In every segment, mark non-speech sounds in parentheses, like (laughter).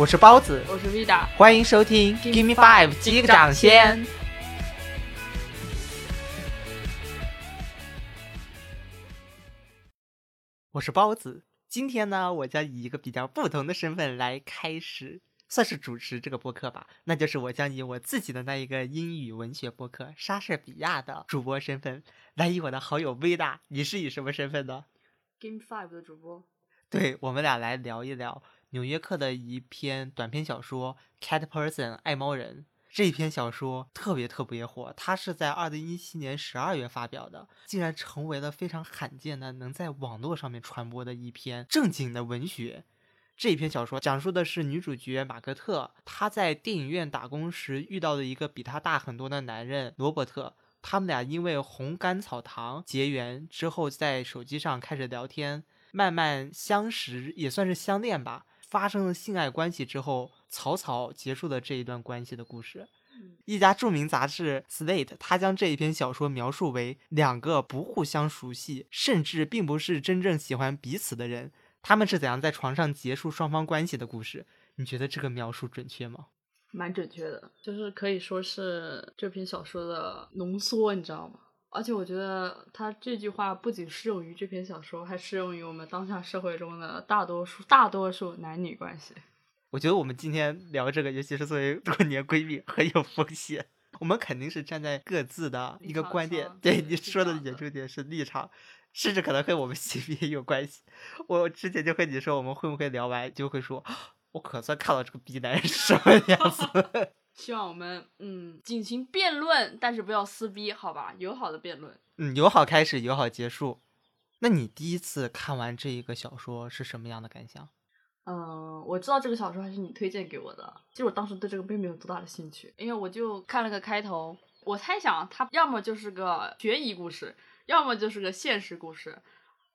我是包子，我是 Vida，欢迎收听 Give Me Five 击个掌先。我是包子，今天呢，我将以一个比较不同的身份来开始，算是主持这个播客吧。那就是我将以我自己的那一个英语文学播客莎士比亚的主播身份，来以我的好友 Vida，你是以什么身份呢？Game Five 的主播。对我们俩来聊一聊《纽约客》的一篇短篇小说《Cat Person》爱猫人。这篇小说特别特别火，它是在二零一七年十二月发表的，竟然成为了非常罕见的能在网络上面传播的一篇正经的文学。这篇小说讲述的是女主角马格特，她在电影院打工时遇到的一个比她大很多的男人罗伯特，他们俩因为红甘草糖结缘之后，在手机上开始聊天。慢慢相识，也算是相恋吧。发生了性爱关系之后，草草结束了这一段关系的故事。一家著名杂志《Slate》，他将这一篇小说描述为两个不互相熟悉，甚至并不是真正喜欢彼此的人，他们是怎样在床上结束双方关系的故事。你觉得这个描述准确吗？蛮准确的，就是可以说是这篇小说的浓缩，你知道吗？而且我觉得他这句话不仅适用于这篇小说，还适用于我们当下社会中的大多数大多数男女关系。我觉得我们今天聊这个，尤其是作为多年闺蜜，很有风险。我们肯定是站在各自的一个观点，对你说的也重点是立场，甚至可能跟我们性别有关系。我之前就和你说，我们会不会聊完就会说，(gasps) 我可算看到这个逼男人是什么样子。希望我们嗯进行辩论，但是不要撕逼，好吧？友好的辩论。嗯，友好开始，友好结束。那你第一次看完这一个小说是什么样的感想？嗯，我知道这个小说还是你推荐给我的。其实我当时对这个并没有多大的兴趣，因为我就看了个开头，我猜想它要么就是个悬疑故事，要么就是个现实故事。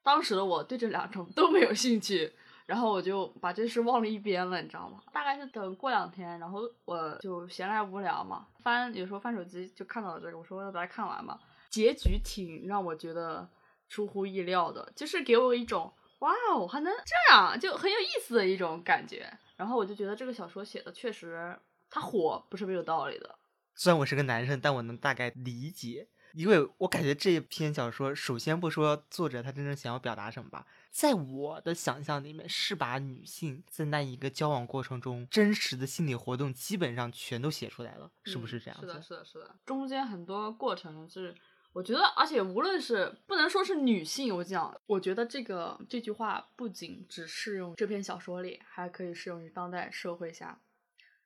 当时的我对这两种都没有兴趣。然后我就把这事忘了一边了，你知道吗？大概是等过两天，然后我就闲来无聊嘛，翻有时候翻手机就看到了这个，我说要把它看完嘛。结局挺让我觉得出乎意料的，就是给我一种哇哦还能这样，就很有意思的一种感觉。然后我就觉得这个小说写的确实，它火不是没有道理的。虽然我是个男生，但我能大概理解，因为我感觉这篇小说，首先不说作者他真正想要表达什么吧。在我的想象里面，是把女性在那一个交往过程中真实的心理活动基本上全都写出来了，是不是这样子？是的，是的，是的。中间很多过程是，我觉得，而且无论是不能说是女性，我讲，我觉得这个这句话不仅只适用这篇小说里，还可以适用于当代社会下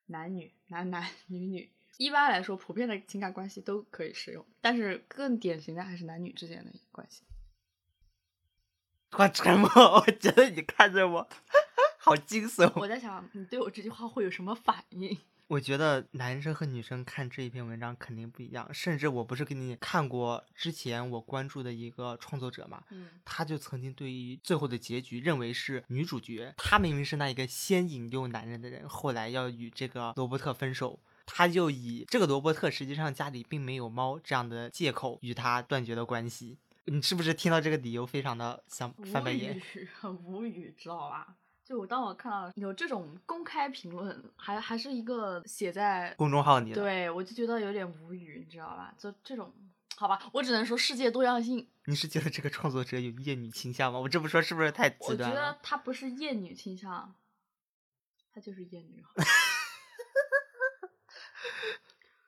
男女、男男女女。一般来说，普遍的情感关系都可以适用，但是更典型的还是男女之间的关系。我沉默，(laughs) 我觉得你看着我，(laughs) 好惊悚。我在想，你对我这句话会有什么反应？(laughs) 我觉得男生和女生看这一篇文章肯定不一样。甚至我不是给你看过之前我关注的一个创作者嘛，嗯，他就曾经对于最后的结局认为是女主角，她明明是那一个先引诱男人的人，后来要与这个罗伯特分手，他就以这个罗伯特实际上家里并没有猫这样的借口与他断绝了关系。你是不是听到这个理由非常的想翻白眼？(laughs) 很无语，知道吧？就我当我看到有这种公开评论，还还是一个写在公众号里，对我就觉得有点无语，你知道吧？就这种，好吧，我只能说世界多样性。你是觉得这个创作者有厌女倾向吗？我这么说是不是太极端了？我觉得他不是厌女倾向，他就是厌女。(laughs)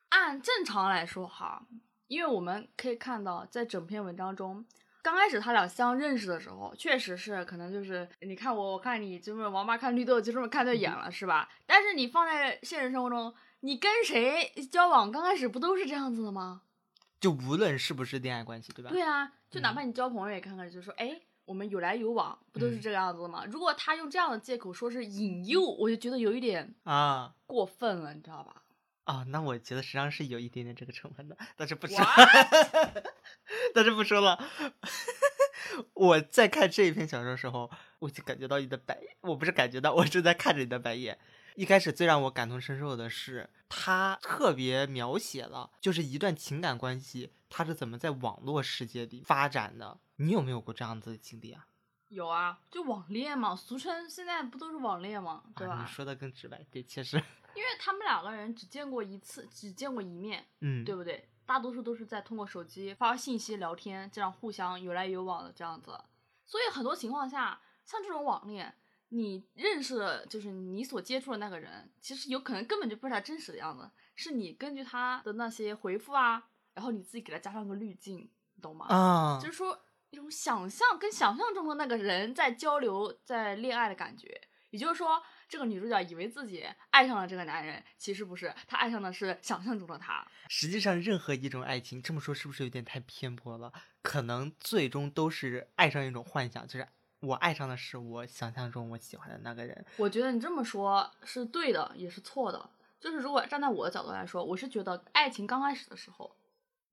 按正常来说，哈。因为我们可以看到，在整篇文章中，刚开始他俩相认识的时候，确实是可能就是你看我，我看你，就是王八看绿豆，就这么看对眼了，是吧？但是你放在现实生活中，你跟谁交往，刚开始不都是这样子的吗？就无论是不是恋爱关系，对吧？对啊，就哪怕你交朋友，也看看，就说，哎，我们有来有往，不都是这个样子的吗？如果他用这样的借口说是引诱，我就觉得有一点啊过分了，你知道吧？啊，那我觉得实际上是有一点点这个成分的，但是不说，(laughs) 但是不说了。(laughs) 我在看这一篇小说的时候，我就感觉到你的白，我不是感觉到，我正在看着你的白眼。一开始最让我感同身受的是，他特别描写了，就是一段情感关系，它是怎么在网络世界里发展的。你有没有过这样子的经历啊？有啊，就网恋嘛，俗称现在不都是网恋嘛？对吧？啊、你说的更直白，对，确实，因为他们两个人只见过一次，只见过一面，嗯，对不对？大多数都是在通过手机发信息聊天，这样互相有来有往的这样子。所以很多情况下，像这种网恋，你认识的就是你所接触的那个人，其实有可能根本就不是他真实的样子，是你根据他的那些回复啊，然后你自己给他加上个滤镜，你懂吗？啊，就是说一种想象跟想象中的那个人在交流、在恋爱的感觉。也就是说，这个女主角以为自己爱上了这个男人，其实不是，她爱上的是想象中的他。实际上，任何一种爱情，这么说是不是有点太偏颇了？可能最终都是爱上一种幻想，就是我爱上的是我想象中我喜欢的那个人。我觉得你这么说是对的，也是错的。就是如果站在我的角度来说，我是觉得爱情刚开始的时候，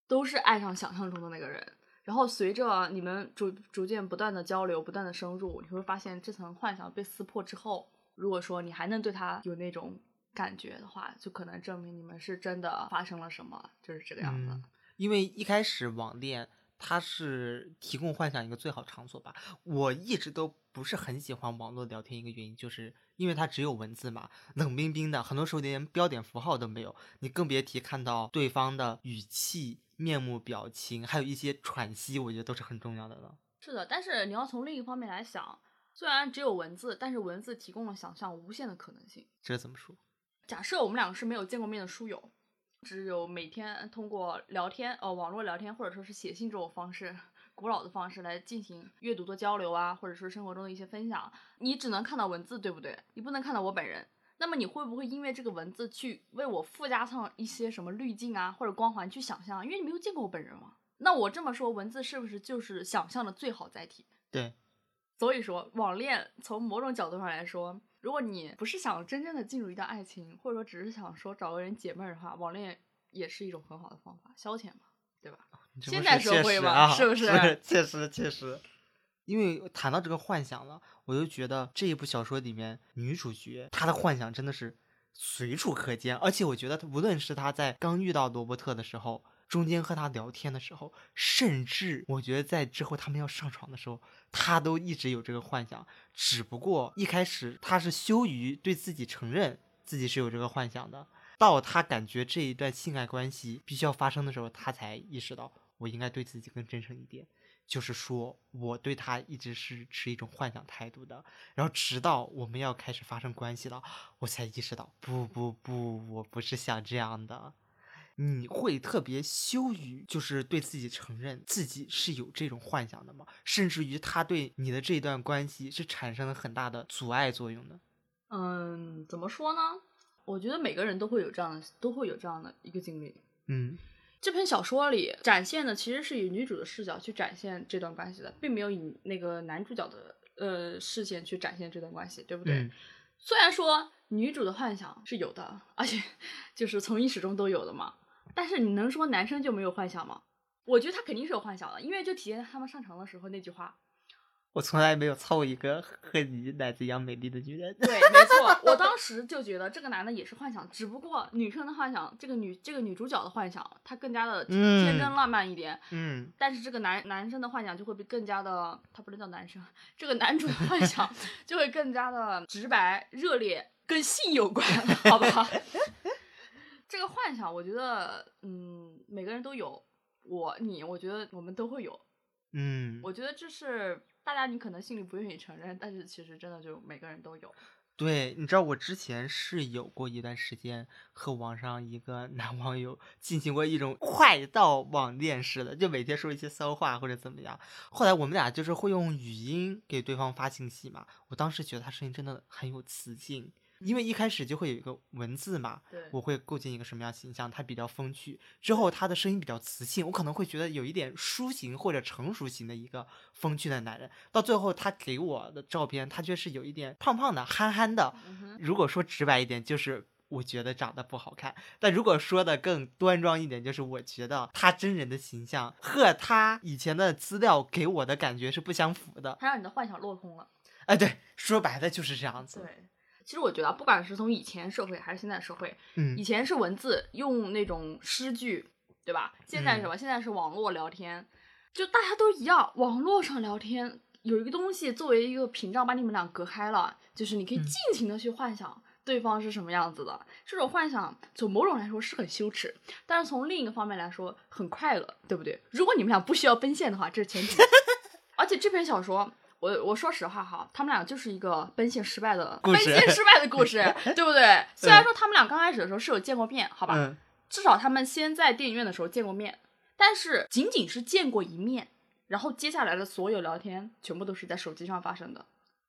都是爱上想象中的那个人，然后随着你们逐逐渐不断的交流、不断的深入，你会发现这层幻想被撕破之后，如果说你还能对他有那种感觉的话，就可能证明你们是真的发生了什么，就是这个样子。因为一开始网恋它是提供幻想一个最好场所吧。我一直都不是很喜欢网络聊天，一个原因就是因为它只有文字嘛，冷冰冰的，很多时候连标点符号都没有，你更别提看到对方的语气、面目表情，还有一些喘息，我觉得都是很重要的了。是的，但是你要从另一方面来想，虽然只有文字，但是文字提供了想象无限的可能性。这怎么说？假设我们两个是没有见过面的书友，只有每天通过聊天，呃，网络聊天或者说是写信这种方式，古老的方式来进行阅读的交流啊，或者说生活中的一些分享，你只能看到文字，对不对？你不能看到我本人。那么你会不会因为这个文字去为我附加上一些什么滤镜啊，或者光环去想象？因为你没有见过我本人嘛。那我这么说，文字是不是就是想象的最好载体？对，所以说，网恋从某种角度上来说，如果你不是想真正的进入一段爱情，或者说只是想说找个人解闷儿的话，网恋也是一种很好的方法，消遣嘛，对吧？现代么说确社会嘛啊，是不是确实确实。因为谈到这个幻想了，我就觉得这一部小说里面女主角她的幻想真的是随处可见，而且我觉得无论是她在刚遇到罗伯特的时候，中间和他聊天的时候，甚至我觉得在之后他们要上床的时候，她都一直有这个幻想，只不过一开始她是羞于对自己承认自己是有这个幻想的，到她感觉这一段性爱关系必须要发生的时候，她才意识到我应该对自己更真诚一点。就是说，我对他一直是持一种幻想态度的，然后直到我们要开始发生关系了，我才意识到，不不不，我不是想这样的。你会特别羞于，就是对自己承认自己是有这种幻想的吗？甚至于他对你的这一段关系是产生了很大的阻碍作用的。嗯，怎么说呢？我觉得每个人都会有这样的，都会有这样的一个经历。嗯这篇小说里展现的其实是以女主的视角去展现这段关系的，并没有以那个男主角的呃视线去展现这段关系，对不对？嗯虽然说女主的幻想是有的，而且就是从一始终都有的嘛，但是你能说男生就没有幻想吗？我觉得他肯定是有幻想的，因为就体现在他们上床的时候那句话。我从来没有操过一个和你奶子一样美丽的女人。对，没错，我当时就觉得这个男的也是幻想，只不过女生的幻想，这个女这个女主角的幻想，她更加的嗯天真浪漫一点，嗯但是这个男男生的幻想就会被更加的，他不能叫男生，这个男主的幻想 (laughs) 就会更加的直白、热烈，跟性有关，好吧？(laughs) 这个幻想，我觉得，嗯，每个人都有，我、你，我觉得我们都会有。嗯，我觉得这是大家你可能心里不愿意承认，但是其实真的就每个人都有。对，你知道我之前是有过一段时间和网上一个 (laughs) 男网友进行过一种快到网恋似的，就每天说一些骚话或者怎么样。后来我们俩就是会用语音给对方发信息嘛，我当时觉得他声音真的很有磁性，因为一开始就会有一个文字嘛，对，我会构建一个什么样形象？他比较风趣，之后他的声音比较磁性，我可能会觉得有一点抒情或者成熟型的一个风趣的男人。到最后他给我的照片，他却是有一点胖胖的、憨憨的。如果说直白一点，就是我觉得长得不好看；但如果说的更端庄一点，就是我觉得他真人的形象和他以前的资料给我的感觉是不相符的。他让你的幻想落空了。哎，对，说白了就是这样子。对，其实我觉得啊，不管是从以前社会还是现在社会，嗯以前是文字用那种诗句，对吧？现在什么？现在是网络聊天，就大家都一样，网络上聊天有一个东西作为一个屏障把你们俩隔开了，就是你可以嗯尽情的去幻想对方是什么样子的。这种幻想从某种来说是很羞耻，但是从另一个方面来说很快乐，对不对？如果你们俩不需要奔现的话，这是前提。(laughs) 而且这篇小说。我我说实话哈，他们俩就是一个奔现失败的奔现失败的故事，(laughs) 对不对？虽然说他们俩刚开始的时候是有见过面，好吧，嗯至少他们先在电影院的时候见过面，但是仅仅是见过一面，然后接下来的所有聊天全部都是在手机上发生的。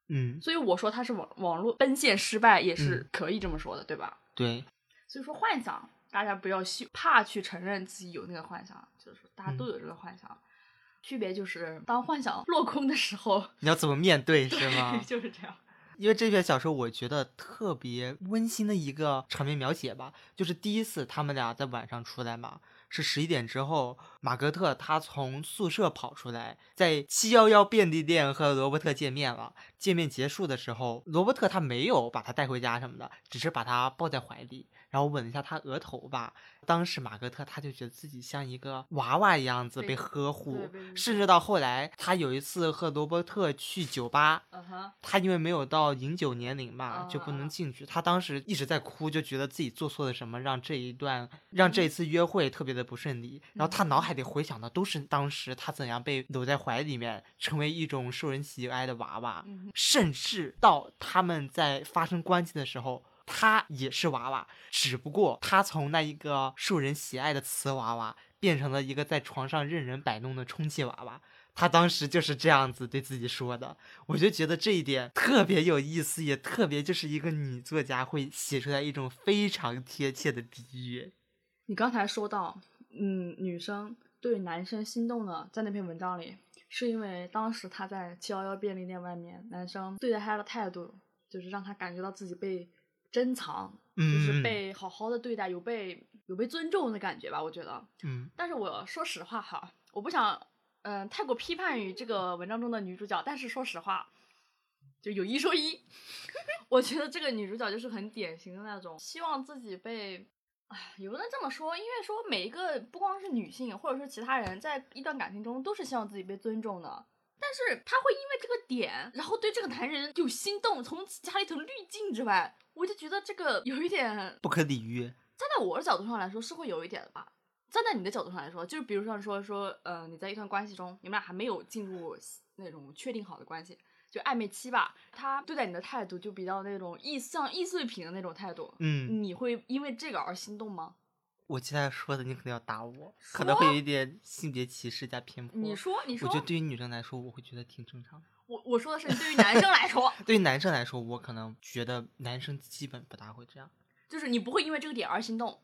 嗯，所以我说他是网网络奔现失败，也是嗯可以这么说的，对吧？对，所以说幻想，大家不要羞怕去承认自己有那个幻想，就是大家都嗯有这个幻想。区别就是，当幻想落空的时候，你要怎么面对是吗？(laughs) 就是这样。因为这篇小说，我觉得特别温馨的一个场面描写吧，就是第一次他们俩在晚上出来嘛，是十一点之后，马格特他从宿舍跑出来，在七幺幺便利店和罗伯特见面了。见面结束的时候，罗伯特他没有把他带回家什么的，只是把他抱在怀里，然后吻了一下他额头吧。当时马格特他就觉得自己像一个娃娃一样子被被呵护，甚至到后来，他有一次和罗伯特去酒吧，他因为没有到饮酒年龄嘛，就不啊能进去。他当时一直在哭，就觉得自己做错了什么，让这一段让这一次约会特别的不顺利。然后他脑海里回想的都是当时他怎样被搂在怀里面，成为一种受人喜爱的娃娃，甚至到他们在发生关系的时候。他也是娃娃，只不过他从那一个受人喜爱的瓷娃娃，变成了一个在床上任人摆弄的充气娃娃。他当时就是这样子对自己说的，我就觉得这一点特别有意思，也特别就是一个女作家会写出来一种非常贴切的比喻。你刚才说到，嗯，女生对男生心动的，在那篇文章里，是因为当时他在七幺幺便利店外面，男生对待她的态度，就是让他感觉到自己被珍藏，就是嗯被好好的对待，有被有被尊重的感觉吧，我觉得。嗯但是我说实话哈，我不想嗯、太过批判于这个文章中的女主角，但是说实话，就有一说一，(laughs) 我觉得这个女主角就是很典型的那种希望自己被。唉，也不能这么说，因为说每一个不光是女性，或者说其他人，在一段感情中都是希望自己被尊重的。但是她会因为这个点，然后对这个男人有心动，从此加了一层滤镜之外，我就觉得这个有一点不可理喻。站在我的角度上来说，是会有一点的吧。站在你的角度上来说，就是比如像说说，呃，你在一段关系中，你们俩还没有进入那种确定好的关系，就暧昧期吧，他对待你的态度就比较那种易像易碎品的那种态度，嗯，你会因为这个而心动吗？我接下来说的你可能要打我，可能会有一点性别歧视加偏颇。你说，你说，我觉得对于女生来说，我会觉得挺正常的。我我说的是对于男生来说，(laughs) 对于男生来说，我可能觉得男生基本不大会这样，就是你不会因为这个点而心动，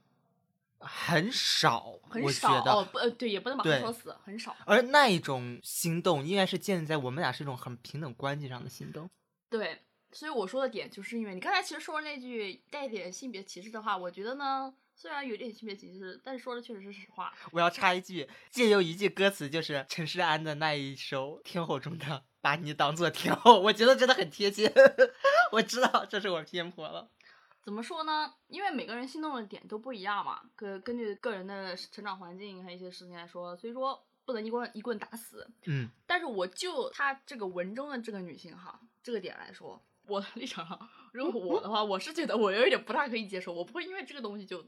很少，我很少觉得。哦，不，呃，对，也不能把它对说死，很少。而那一种心动，应该是建立在我们俩是一种很平等关系上的心动。对，所以我说的点就是因为你刚才其实说的那句带点性别歧视的话，我觉得呢，虽然有点性别歧视，但是说的确实是实话。我要插一句，借用一句歌词，就是陈势安的那一首《天后》中的《把你当做天后》，我觉得真的很贴切。我知道这是我偏颇了。怎么说呢？因为每个人心动的点都不一样嘛，根根据个人的成长环境还有一些事情来说，所以说不能一棍一棍打死。嗯但是我就她这个文中的这个女性哈，这个点来说，我的立场上，如果我的话，我是觉得我有一点不大可以接受，我不会因为这个东西就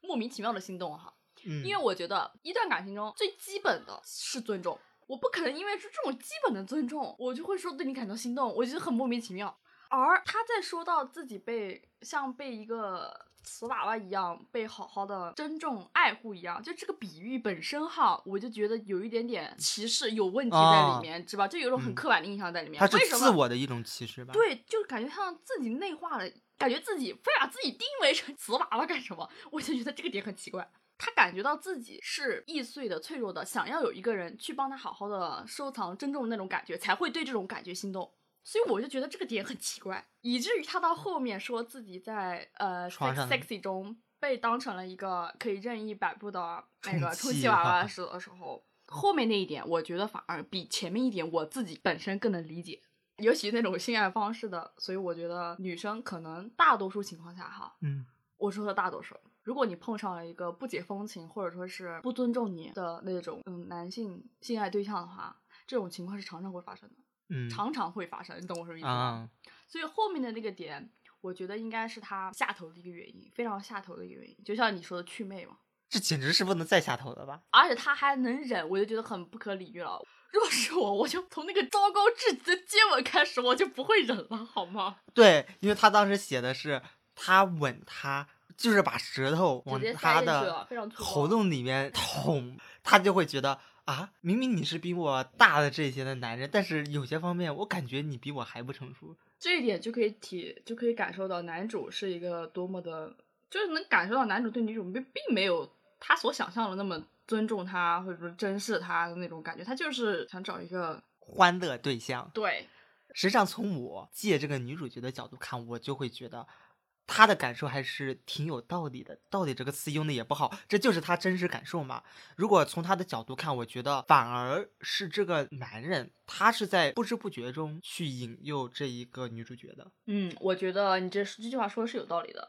莫名其妙的心动哈。嗯，因为我觉得一段感情中最基本的是尊重，我不可能因为是这种基本的尊重，我就会说对你感到心动，我觉得很莫名其妙。而他在说到自己被像被一个瓷娃娃一样被好好的珍重爱护一样，就这个比喻本身哈，我就觉得有一点点歧视有问题在里面，是吧？就有一种很嗯刻板的印象在里面。为什么自我的一种歧视吧？，对，就是感觉像自己内化了，感觉自己非把自己定位成瓷娃娃干什么？我就觉得这个点很奇怪。他感觉到自己是易碎的、脆弱的，想要有一个人去帮他好好的收藏、珍重那种感觉，才会对这种感觉心动。所以我就觉得这个点很奇怪，以至于他到后面说自己在呃 sexy 中被当成了一个可以任意摆布的那个充气娃娃哈时的时候，后面那一点我觉得反而比前面一点我自己本身更能理解。尤其那种性爱方式的，所以我觉得女生可能大多数情况下哈，嗯我说的大多数，如果你碰上了一个不解风情或者说是不尊重你的那种嗯男性性爱对象的话，这种情况是常常会发生的。嗯常常会发生，你懂我什么意思吗？啊，所以后面的那个点，我觉得应该是他下头的一个原因，非常下头的一个原因，就像你说的祛魅嘛。这简直是不能再下头了吧？而且他还能忍，我就觉得很不可理喻了。若是我，我就从那个糟糕至极的接吻开始，我就不会忍了，好吗？对，因为他当时写的是他吻他，就是把舌头往他的喉咙里面捅，他就会觉得啊，明明你是比我大的这些的男人，但是有些方面我感觉你比我还不成熟。这一点就可以体，就可以感受到男主是一个多么的，就是能感受到男主对女主并并没有他所想象的那么尊重他，或者说珍视他的那种感觉，他就是想找一个欢乐对象，对实际上从我借这个女主角的角度看，我就会觉得。他的感受还是挺有道理的，道理这个词用的也不好，这就是他真实感受嘛。如果从他的角度看，我觉得反而是这个男人，他是在不知不觉中去引诱这一个女主角的。嗯，我觉得你这这句话说的是有道理的，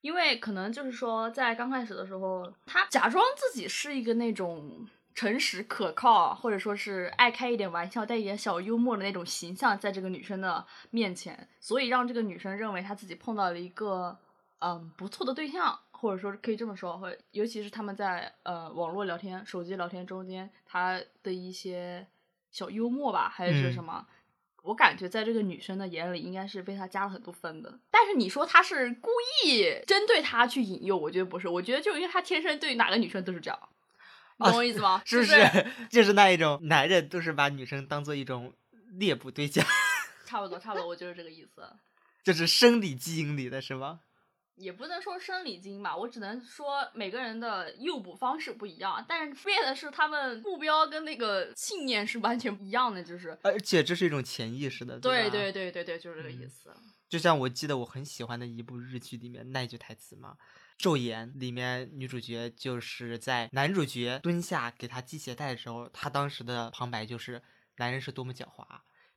因为可能就是说，在刚开始的时候，他假装自己是一个那种诚实可靠，或者说是爱开一点玩笑、带一点小幽默的那种形象，在这个女生的面前，所以让这个女生认为她自己碰到了一个嗯不错的对象，或者说可以这么说，或者尤其是他们在呃网络聊天、手机聊天中间，他的一些小幽默吧，还是嗯什么。我感觉在这个女生的眼里，应该是被他加了很多分的。但是你说他是故意针对他去引诱，我觉得不是。我觉得就因为他天生对哪个女生都是这样，你懂我意思吗？啊是不？就是 (laughs) 就是那一种男人都是把女生当做一种猎捕对象，差不多，差不多，我就是这个意思。就是生理基因里的是吗？(laughs) 也不能说生理基因吧，我只能说每个人的诱捕方式不一样，但是变的是他们目标跟那个信念是完全不一样的，就是。而且这是一种潜意识的，吧对对对对对，就是这个意嗯思。就像我记得我很喜欢的一部日剧里面那一句台词嘛，《昼颜》里面女主角就是在男主角蹲下给她系鞋带的时候，她当时的旁白就是男人是多么狡猾，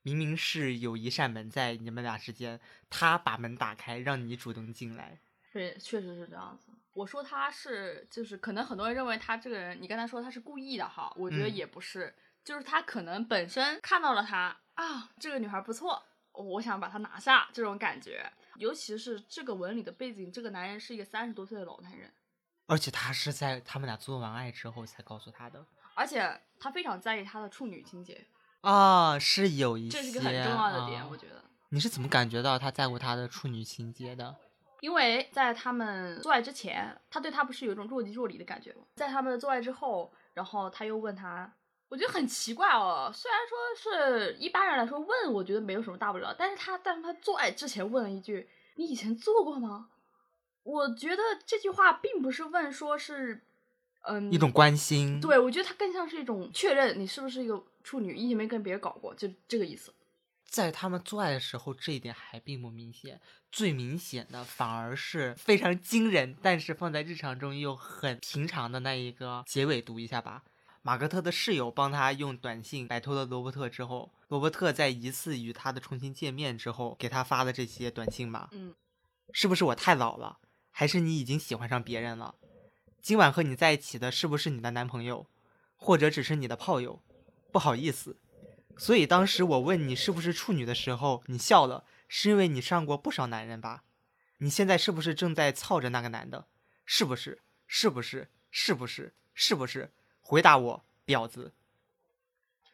明明是有一扇门在你们俩之间，他把门打开让你主动进来。对，确实是这样子。我说他是，就是可能很多人认为他这个人，你刚才说他是故意的哈，我觉得嗯也不是，就是他可能本身看到了他啊，这个女孩不错，我想把他拿下这种感觉。尤其是这个文里的背景，这个男人是一个三十多岁的老男人，而且他是在他们俩做完爱之后才告诉他的而且他非常在意他的处女情节，啊，是有一些，这是一个很重要的点，啊我觉得。你是怎么感觉到他在乎他的处女情节的？因为在他们做爱之前，他对他不是有一种若即若离的感觉吗？在他们做爱之后，然后他又问他，我觉得很奇怪哦。虽然说是一般人来说问，我觉得没有什么大不了，但是他但是他做爱之前问了一句：“你以前做过吗？”我觉得这句话并不是问说是，嗯，一种关心，对我觉得他更像是一种确认你是不是一个处女，以前没跟别人搞过，就这个意思。在他们做爱的时候，这一点还并不明显。最明显的反而是非常惊人，但是放在日常中又很平常的那一个结尾，读一下吧。马格特的室友帮他用短信摆脱了罗伯特之后，罗伯特在一次与他的重新见面之后，给他发的这些短信吧，嗯，是不是我太老了？还是你已经喜欢上别人了？今晚和你在一起的是不是你的男朋友，或者只是你的炮友？不好意思，所以当时我问你是不是处女的时候，你笑了，是因为你上过不少男人吧？你现在是不是正在操着那个男的？是不是？是不是？是不是？是不是？回答我，婊子！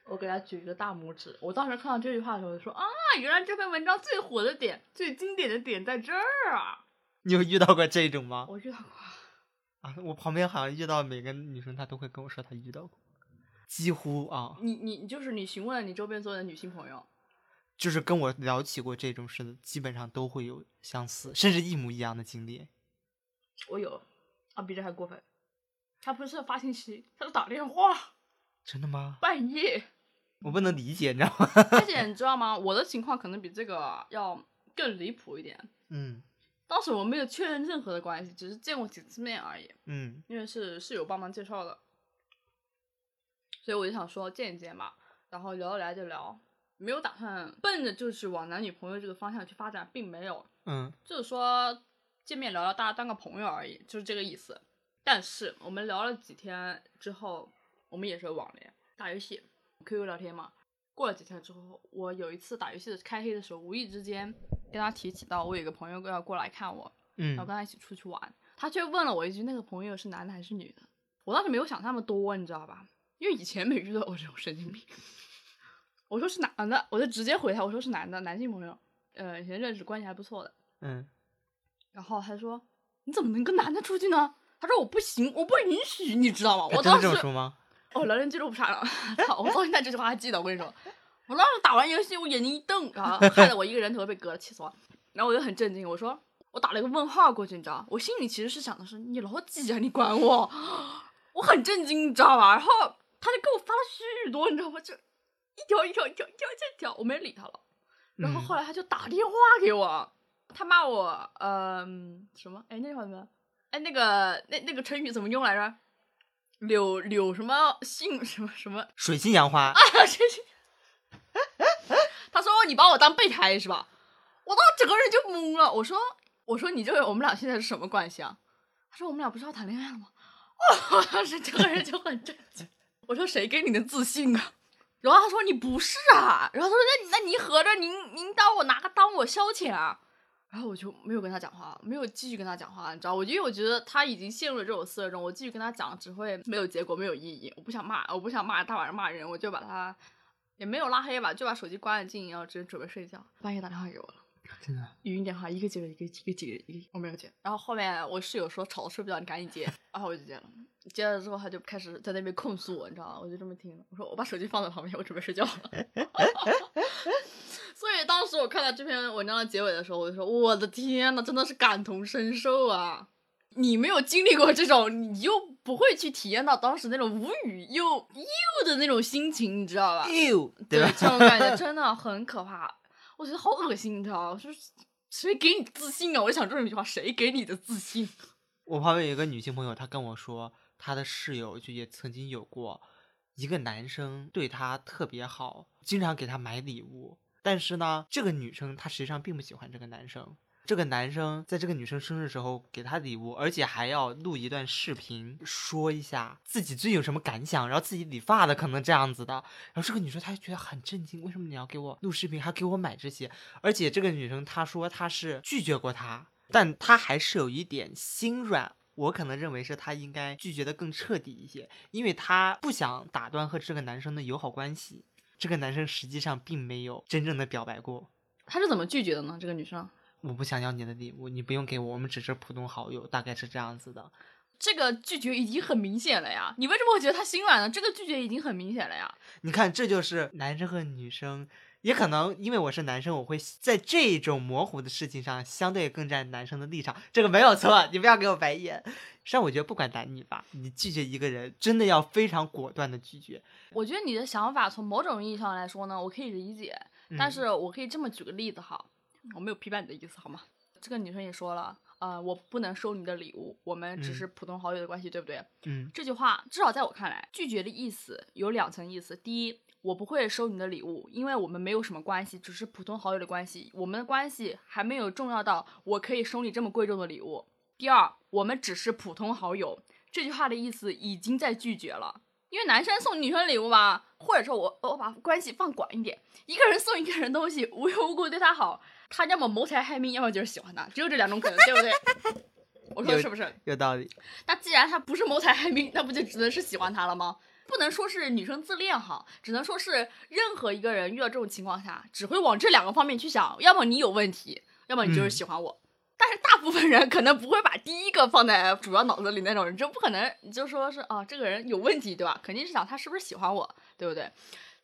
我给他举一个大拇指。我当时看到这句话的时候，就说啊，原来这篇文章最火的点、最经典的点在这儿啊！你有遇到过这种吗？我遇到过，啊，我旁边好像遇到每个女生，她都会跟我说她遇到过，几乎啊，你你就是你询问了你周边所有的女性朋友，就是跟我聊起过这种事的，基本上都会有相似，甚至一模一样的经历。我有啊，比这还过分。他不是发信息，他是打电话，真的吗？半夜。我不能理解，你知道吗？而且 (laughs) 你知道吗？我的情况可能比这个要更离谱一点。嗯当时我没有确认任何的关系，只是见过几次面而已，嗯因为是室友帮忙介绍的，所以我就想说见一见嘛，然后聊得来就聊，没有打算奔着就是往男女朋友这个方向去发展，并没有，嗯就是说见面聊聊，大家当个朋友而已，就是这个意思。但是我们聊了几天之后，我们也是网恋，打游戏，QQ 聊天嘛。过了几天之后，我有一次打游戏的开黑的时候，无意之间跟他提起到我有个朋友要过来看我，嗯然后跟他一起出去玩，他却问了我一句：“那个朋友是男的还是女的？”我当时没有想那么多，你知道吧？因为以前没遇到过这种神经病。(laughs) 我说是男的，我就直接回他，我说是男的，男性朋友，呃，以前认识，关系还不错的。嗯，然后他说：“你怎么能跟男的出去呢？”他说：“我不行，我不允许，你知道吗？”我当时这么说吗？(laughs) 哦，聊天记录不删了，操！我到现在这句话还记得，我跟你说，我当时打完游戏，我眼睛一瞪，然后害得我一个人头被割了，气死我！然后我就很震惊，我说我打了一个问号过去，你知道，我心里其实是想的是你老几啊，你管我？我很震惊，你知道吧？然后他就给我发了许多，你知道吗？就一条一条一条一条一条，我没理他了。然后嗯后来他就打电话给我，他骂我，嗯、什么？哎，那句话怎么？哎，那个那那个成语怎么用来着？柳柳什么杏什么什么？水性杨花，啊，这是。他说你把我当备胎是吧？我当时整个人就懵了。我说我说你这个我们俩现在是什么关系啊？他说我们俩不是要谈恋爱了吗？我当时整个人就很震惊。我说谁给你的自信啊？然后他说你不是啊。然后他说那那您合着您您当我拿个当我消遣啊？然后我就没有跟他讲话，没有继续跟他讲话，你知道，我因为我觉得他已经陷入了这种思维中，我继续跟他讲只会没有结果，没有意义。我不想骂，我不想骂，大晚上骂人，我就把他也没有拉黑吧，就把手机关了静音，然后直接准备睡觉。半夜打电话给我了，真的。语音电话一个接了一个，一个接一个，我没有接。然后后面我室友说吵得睡不着，你赶紧接，然后我就接了。接了之后他就开始在那边控诉我，你知道吗？我就这么听了，我说我把手机放在旁边，我准备睡觉了。(laughs) 所以当时我看到这篇文章的结尾的时候，我就说：“我的天呐，真的是感同身受啊！你没有经历过这种，你又不会去体验到当时那种无语又又的那种心情，你知道吧？又，对吧？这种感觉真的很可怕，我觉得好恶心，你知道吗？就是谁给你自信啊？我就想这么一句话：谁给你的自信？(laughs) 我旁边有一个女性朋友，她跟我说，她的室友就也曾经有过一个男生对她特别好，经常给她买礼物，但是呢，这个女生她实际上并不喜欢这个男生。这个男生在这个女生生日时候给她礼物，而且还要录一段视频，说一下自己最近有什么感想，然后自己理发的可能这样子的。然后这个女生她就觉得很震惊，为什么你要给我录视频，还给我买这些？而且这个女生她说她是拒绝过他，但她还是有一点心软。我可能认为是她应该拒绝的更彻底一些，因为她不想打断和这个男生的友好关系。这个男生实际上并没有真正的表白过。她是怎么拒绝的呢？这个女生，我不想要你的礼物，你不用给我，我们只是普通好友，大概是这样子的。这个拒绝已经很明显了呀，你为什么会觉得他心软呢？这个拒绝已经很明显了呀。你看，这就是男生和女生，也可能因为我是男生，我会在这种模糊的事情上相对更站男生的立场，这个没有错，你不要给我白眼。实际上，我觉得不管男女吧，你拒绝一个人，真的要非常果断的拒绝。我觉得你的想法从某种意义上来说呢，我可以理解，但嗯是我可以这么举个例子哈，我没有批判你的意思好吗？这个女生也说了，呃，我不能收你的礼物，我们只嗯是普通好友的关系，对不对？嗯这句话至少在我看来，拒绝的意思有两层意思。第一，我不会收你的礼物，因为我们没有什么关系，只是普通好友的关系，我们的关系还没有重要到我可以收你这么贵重的礼物。第二，我们只是普通好友，这句话的意思已经在拒绝了。因为男生送女生礼物吧，或者说我我把关系放广一点，一个人送一个人东西，无缘无故对他好，他要么谋财害命，要么就是喜欢他，只有这两种可能，对不对？(laughs) 我说有是不是？有道理。那既然他不是谋财害命，那不就只能是喜欢他了吗？不能说是女生自恋哈，只能说是任何一个人遇到这种情况下，只会往这两个方面去想，要么你有问题，要么你就是嗯喜欢我。但是大部分人可能不会把第一个放在主要脑子里那种人，就不可能你就说是啊这个人有问题对吧？肯定是想他是不是喜欢我，对不对？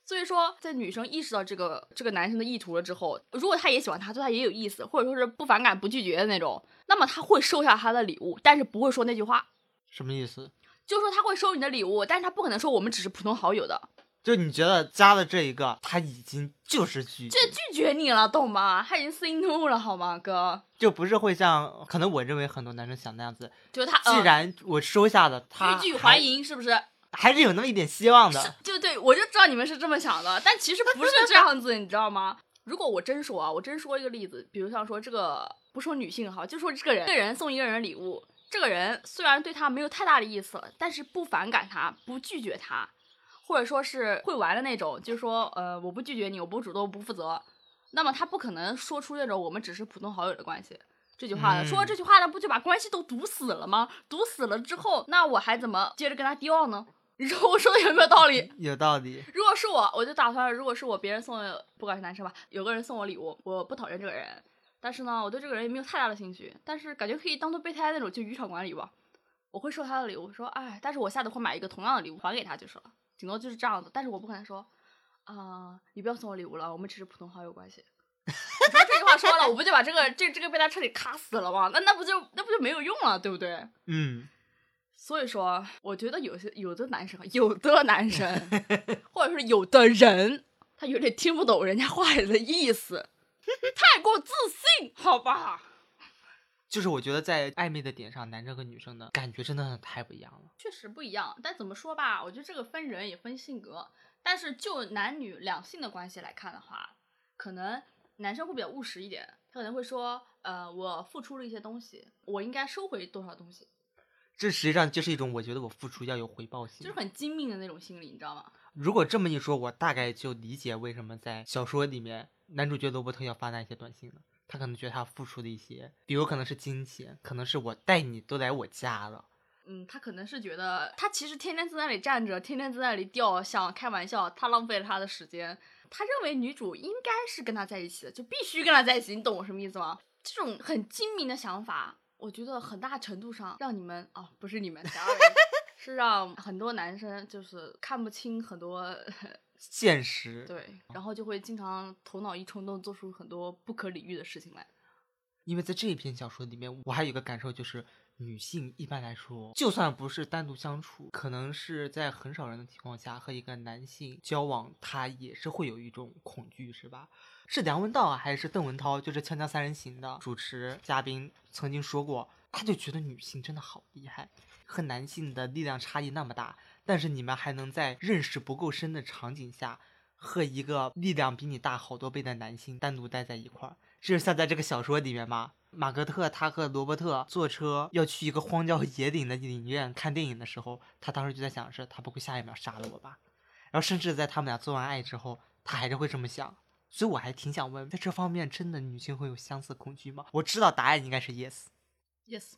所以说，在女生意识到这个这个男生的意图了之后，如果他也喜欢他，对他也有意思，或者说是不反感、不拒绝的那种，那么他会收下他的礼物，但是不会说那句话。什么意思？就说他会收你的礼物，但是他不可能说我们只是普通好友的，就你觉得加的这一个，他已经就是拒绝这，拒绝你了，懂吗？他已经 say no 了，好吗，哥？就不是会像可能我认为很多男生想那样子。就是他，既呃、然我收下了，他欲拒还还迎，是不是？还是有那么一点希望的。，就对我就知道你们是这么想的，但其实不是这样子，你知道吗？(laughs) 如果我真说啊，我真说一个例子，比如像说这个，不说女性哈，就说这个人，这个人送一个人礼物，这个人虽然对他没有太大的意思了，但是不反感他，不拒绝他，或者说是会玩的那种，就是说，呃，我不拒绝你，我不主动，不负责，那么他不可能说出那种我们只是普通好友的关系这句话的。嗯说这句话，那不就把关系都堵死了吗？堵死了之后，那我还怎么接着跟他钓呢？(laughs) 你说 (laughs) 我说的有没有道理？有道理。如果是我，我就打算，如果是我别人送的，不管是男生吧，有个人送我礼物，我不讨厌这个人，但是呢，我对这个人也没有太大的兴趣，但是感觉可以当做备胎那种，就渔场管理吧。我会收他的礼物，说哎，但是我下次会买一个同样的礼物还给他就是了，顶多就是这样子。但是我不可能说啊、你不要送我礼物了，我们只是普通好友关系。(laughs) 你说这句话说了，我不就把这个这这个备胎彻底卡死了吗？那那不就那不就没有用了，对不对？嗯，所以说，我觉得有些有的男生，有的男生，或者是有的人，他有点听不懂人家话里的意思，太过自信，好吧？就是我觉得在暧昧的点上，男生和女生的感觉真的太不一样了。确实不一样，但怎么说吧，我觉得这个分人也分性格。但是就男女两性的关系来看的话，可能男生会比较务实一点，他可能会说，呃，我付出了一些东西，我应该收回多少东西，这实际上就是一种我觉得我付出要有回报性。就是很精明的那种心理，你知道吗？如果这么一说，我大概就理解为什么在小说里面男主角罗伯特要发那些短信了。他可能觉得他付出的一些，比如可能是金钱，可能是我带你都来我家了，嗯，他可能是觉得他其实天天在那里站着，天天在那里吊，想开玩笑，他浪费了他的时间。他认为女主应该是跟他在一起的，就必须跟他在一起，你懂我什么意思吗？这种很精明的想法，我觉得很大程度上让你们啊，不是你们，假如 (laughs) 是让很多男生就是看不清很多 (laughs) 现实。对，然后就会经常头脑一冲动，做出很多不可理喻的事情来。因为在这一篇小说里面，我还有一个感受就是，女性一般来说，就算不是单独相处，可能是在很少人的情况下和一个男性交往，她也是会有一种恐惧，是吧？是梁文道啊，还是邓文涛？就是《锵锵三人行》的主持嘉宾曾经说过，他就觉得女性真的好厉害，和男性的力量差异那么大，但是你们还能在认识不够深的场景下，和一个力量比你大好多倍的男性单独待在一块儿。就是像在这个小说里面嘛，马格特他和罗伯特坐车要去一个荒郊野岭的影院看电影的时候，他当时就在想是，他不会下一秒杀了我吧？然后甚至在他们俩做完爱之后，他还是会这么想。所以我还挺想问，在这方面真的女性会有相似恐惧吗？我知道答案应该是 yes。Yes，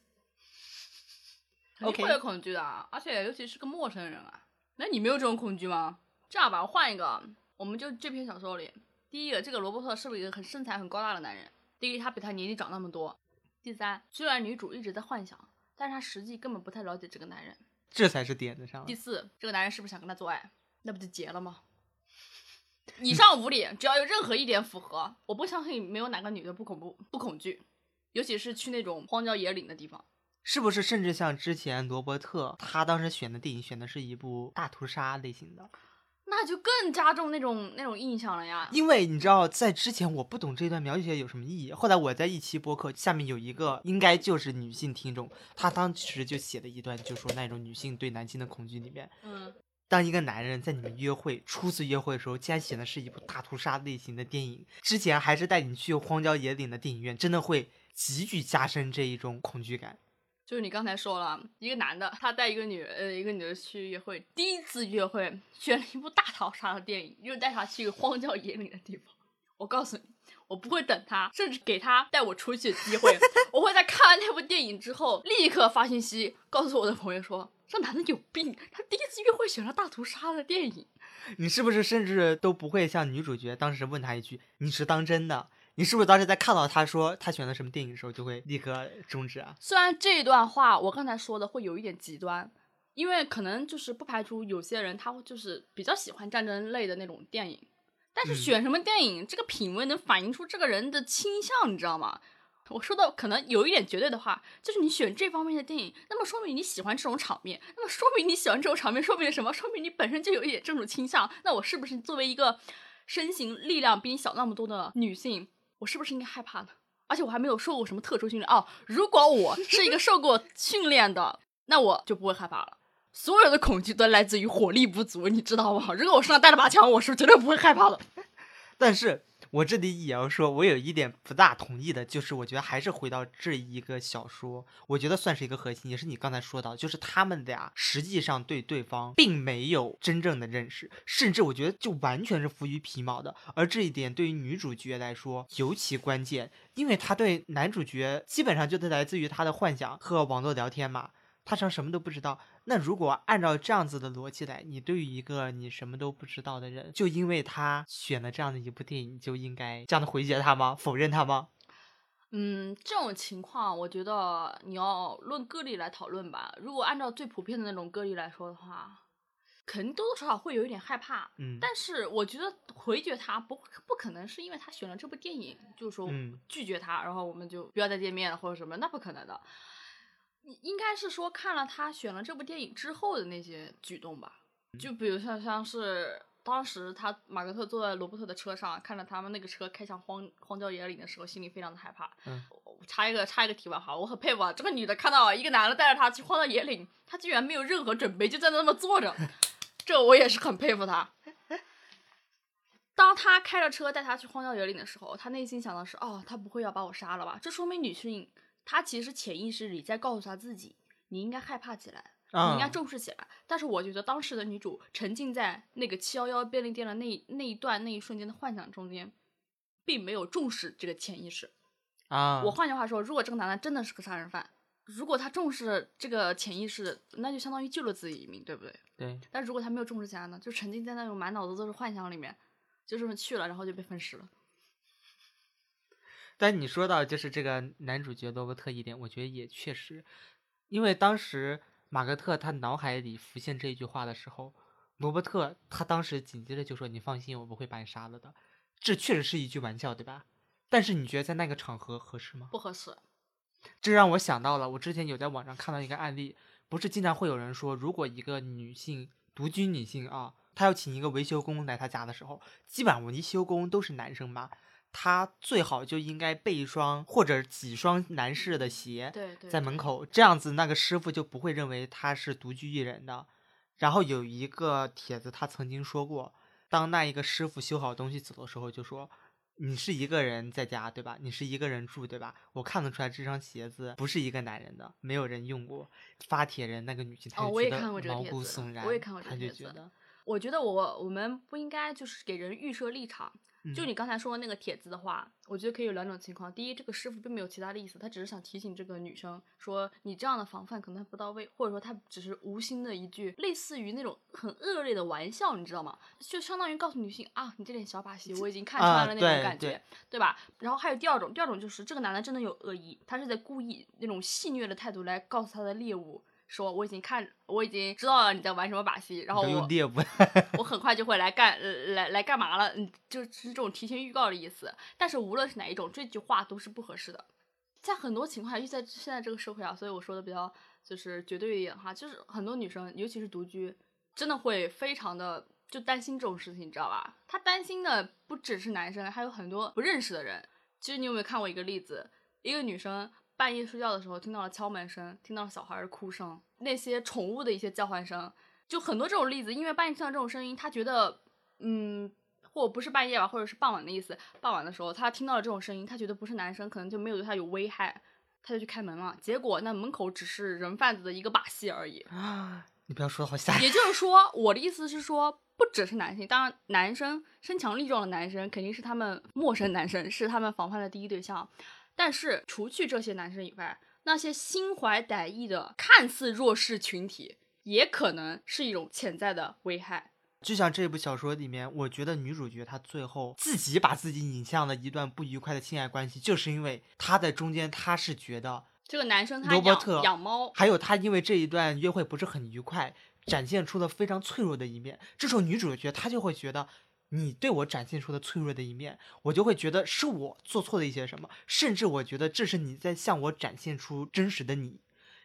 (laughs) 肯定会有恐惧的啊，而且尤其是个陌生人啊。那你没有这种恐惧吗？这样吧，我换一个，我们就这篇小说里，第一个，这个罗伯特是不是一个很身材很高大的男人？第一，他比他年纪长那么多。第三，虽然女主一直在幻想，但是她实际根本不太了解这个男人。这才是点子上第。四，这个男人是不是想跟她做爱？那不就结了吗？(laughs) 以上五点，只要有任何一点符合，我不相信没有哪个女的不恐怖不恐惧，尤其是去那种荒郊野岭的地方。是不是甚至像之前罗伯特他当时选的电影选的是一部大屠杀类型的？那就更加重那种那种印象了呀。因为你知道，在之前我不懂这段描写有什么意义。后来我在一期播客下面有一个应该就是女性听众，她当时就写了一段，就说那种女性对男性的恐惧里面，嗯，当一个男人在你们约会初次约会的时候，竟然选的是一部大屠杀类型的电影，之前还是带你去荒郊野岭的电影院，真的会急剧加深这一种恐惧感。就是你刚才说了，一个男的他带一个女呃一个女的去约会，第一次约会选了一部大逃杀的电影，又带她去荒郊野岭的地方。我告诉你，我不会等他，甚至给他带我出去的机会。我会在看完那部电影之后，立刻发信息告诉我的朋友说，这男的有病，他第一次约会选了大屠杀的电影。你是不是甚至都不会像女主角当时问他一句：“你是当真的？”你是不是当时在看到他说他选择什么电影的时候，就会立刻终止啊？虽然这一段话我刚才说的会有一点极端，因为可能就是不排除有些人他会就是比较喜欢战争类的那种电影，但是嗯选什么电影，这个品味能反映出这个人的倾向，你知道吗？我说的可能有一点绝对的话，就是你选这方面的电影，那么说明你喜欢这种场面，那么说明你喜欢这种场面，说明什么？说明你本身就有一点这种倾向。那我是不是作为一个身形力量比你小那么多的女性，我是不是应该害怕呢？而且我还没有受过什么特殊训练哦。如果我是一个受过训练的，那我就不会害怕了。所有的恐惧都来自于火力不足，你知道吗？如果我身上带了把枪，我是绝对不会害怕的。(laughs) 但是我这里也要说，我有一点不大同意的，就是我觉得还是回到这一个小说，我觉得算是一个核心，也是你刚才说到，就是他们俩实际上对对方并没有真正的认识，甚至我觉得就完全是浮于皮毛的。而这一点对于女主角来说尤其关键，因为她对男主角基本上就是来自于她的幻想和网络聊天嘛。他成什么都不知道。那如果按照这样子的逻辑来，你对于一个你什么都不知道的人，就因为他选了这样的一部电影，就应该这样的回绝他吗？否认他吗？嗯，这种情况，我觉得你要论个例来讨论吧。如果按照最普遍的那种个例来说的话，肯定多多少少会有一点害怕。嗯，但是我觉得回绝他不不可能是因为他选了这部电影，就是说拒绝他，然后我们就不要再见面了或者什么，那不可能的。应该是说看了他选了这部电影之后的那些举动吧，就比如像像是当时他马格特坐在罗伯特的车上，看着他们那个车开向荒荒郊野岭的时候，心里非常的害怕。嗯，插一个插一个题外话，我很佩服啊，这个女的看到一个男的带着她去荒郊野岭，她居然没有任何准备，就在那么坐着，(laughs) 这我也是很佩服她。(laughs) 当他开着车带她去荒郊野岭的时候，他内心想的是，哦，他不会要把我杀了吧？这说明女性。他其实潜意识里在告诉他自己，你应该害怕起来，你应该重视起来。但是我觉得当时的女主沉浸在那个七幺幺便利店的那那一段那一瞬间的幻想中间，并没有重视这个潜意识。啊，我换句话说，如果这个男的真的是个杀人犯，如果他重视这个潜意识，那就相当于救了自己一命，对不对？对。但如果他没有重视起来呢，就沉浸在那种满脑子都是幻想里面，就这么去了，然后就被分尸了。但你说到就是这个男主角罗伯特一点，我觉得也确实，因为当时马格特他脑海里浮现这一句话的时候，罗伯特他当时紧接着就说：“你放心，我不会把你杀了的。”这确实是一句玩笑，对吧？但是你觉得在那个场合合适吗？不合适。这让我想到了，我之前有在网上看到一个案例，不是经常会有人说，如果一个女性独居女性啊，她要请一个维修工来她家的时候，基本上维修工都是男生吧。他最好就应该备一双或者几双男士的鞋，在门口，这样子那个师傅就不会认为他是独居一人的。然后有一个帖子，他曾经说过，当那一个师傅修好东西走的时候，就说：“你是一个人在家，对吧？你是一个人住，对吧？我看得出来这双鞋子不是一个男人的，没有人用过。”发帖人那个女性，她就觉得毛骨悚然，她就觉得，我觉得我我们不应该就是给人预设立场。就你刚才说的那个帖子的话，我觉得可以有两种情况。第一，这个师傅并没有其他的意思，他只是想提醒这个女生说，你这样的防范可能还不到位，或者说他只是无心的一句类似于那种很恶劣的玩笑，你知道吗？就相当于告诉女性啊，你这点小把戏我已经看出来了那种感觉，对吧？然后还有第二种，第二种就是这个男的真的有恶意，他是在故意那种戏谑的态度来告诉他的猎物。说我已经看，我已经知道了你在玩什么把戏，然后我我很快就会来干，来来干嘛了？嗯，就是这种提前预告的意思。但是无论是哪一种，这句话都是不合适的。在很多情况下，就在现在这个社会啊，所以我说的比较就是绝对一点哈，就是很多女生，尤其是独居，真的会非常的就担心这种事情，你知道吧？她担心的不只是男生，还有很多不认识的人。其实你有没有看过一个例子？一个女生。半夜睡觉的时候，听到了敲门声，听到了小孩的哭声，那些宠物的一些叫唤声，就很多这种例子。因为半夜听到这种声音，他觉得，嗯，或不是半夜吧，或者是傍晚的意思。傍晚的时候，他听到了这种声音，他觉得不是男生，可能就没有对他有危害，他就去开门了。结果那门口只是人贩子的一个把戏而已啊！你不要说的好吓人。也就是说，我的意思是说，不只是男性，当然男生身强力壮的男生肯定是他们陌生男生，是他们防范的第一对象。但是，除去这些男生以外，那些心怀歹意的看似弱势群体，也可能是一种潜在的危害。就像这部小说里面，我觉得女主角她最后自己把自己引向了一段不愉快的性爱关系，就是因为她在中间，她是觉得这个男生他罗伯特养猫，还有他因为这一段约会不是很愉快，展现出了非常脆弱的一面。这时候女主角她就会觉得。你对我展现出的脆弱的一面，我就会觉得是我做错了一些什么，甚至我觉得这是你在向我展现出真实的你，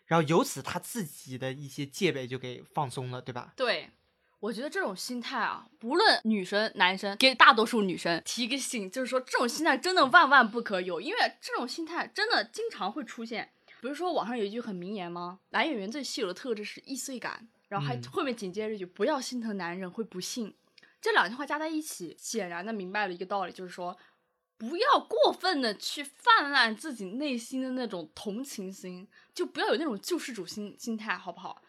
然后由此他自己的一些戒备就给放松了，对吧？对，我觉得这种心态啊，不论女生男生，给大多数女生提个醒，就是说这种心态真的万万不可有，因为这种心态真的经常会出现。不是说网上有一句很名言吗？男演员最稀有的特质是易碎感，然后还后面紧接着一句不要心疼男人会不幸。这两句话加在一起，显然的明白了一个道理，就是说，不要过分的去泛滥自己内心的那种同情心，就不要有那种救世主心心态，好不好？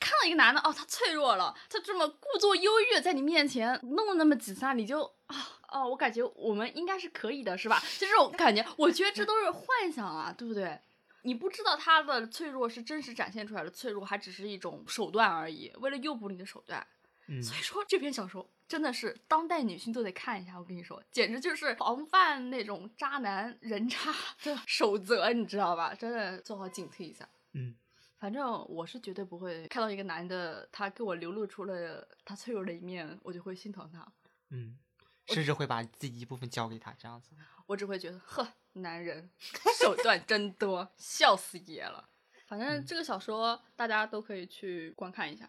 看到一个男的哦，他脆弱了，他这么故作忧郁在你面前弄了那么几下，你就啊哦，我感觉我们应该是可以的，是吧？就这种感觉，我觉得这都是幻想啊，对不对？你不知道他的脆弱是真实展现出来的脆弱，还只是一种手段而已，为了诱捕你的手段。嗯所以说这篇小说真的是当代女性都得看一下，我跟你说，简直就是防范那种渣男人渣的 (laughs) 守则，你知道吧？真的做好警惕一下。嗯，反正我是绝对不会看到一个男的，他给我流露出了他脆弱的一面，我就会心疼他。嗯，甚至会把自己一部分交给他，这样子。我只会觉得，呵，男人手段真多，笑死爷了。反正这个小说大家都可以去观看一下，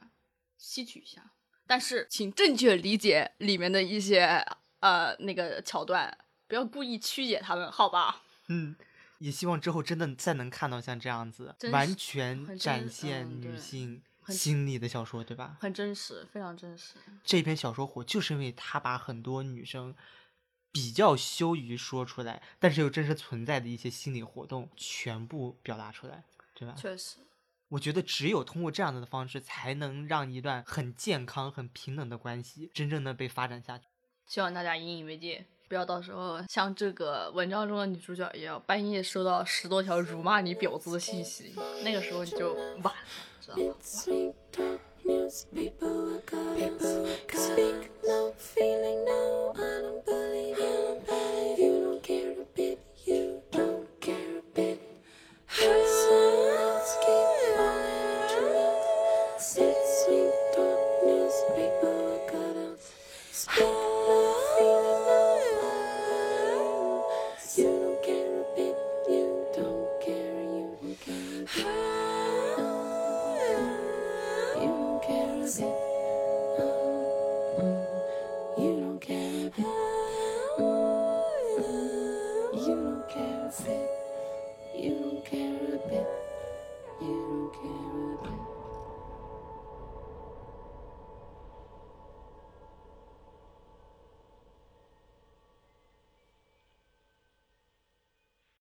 吸取一下，但是请正确理解里面的一些呃那个桥段，不要故意曲解他们，好吧？嗯，也希望之后真的再能看到像这样子完全展现女性心理的小说，对吧？很真实，非常真实。这篇小说火，就是因为他把很多女生比较羞于说出来，但是又真实存在的一些心理活动全部表达出来，对吧？确实，我觉得只有通过这样的方式，才能让一段很健康、很平等的关系真正的被发展下去。希望大家引以为戒，不要到时候像这个文章中的女主角一样，半夜收到十多条辱骂你婊子的信息，那个时候你就晚了，知道吗？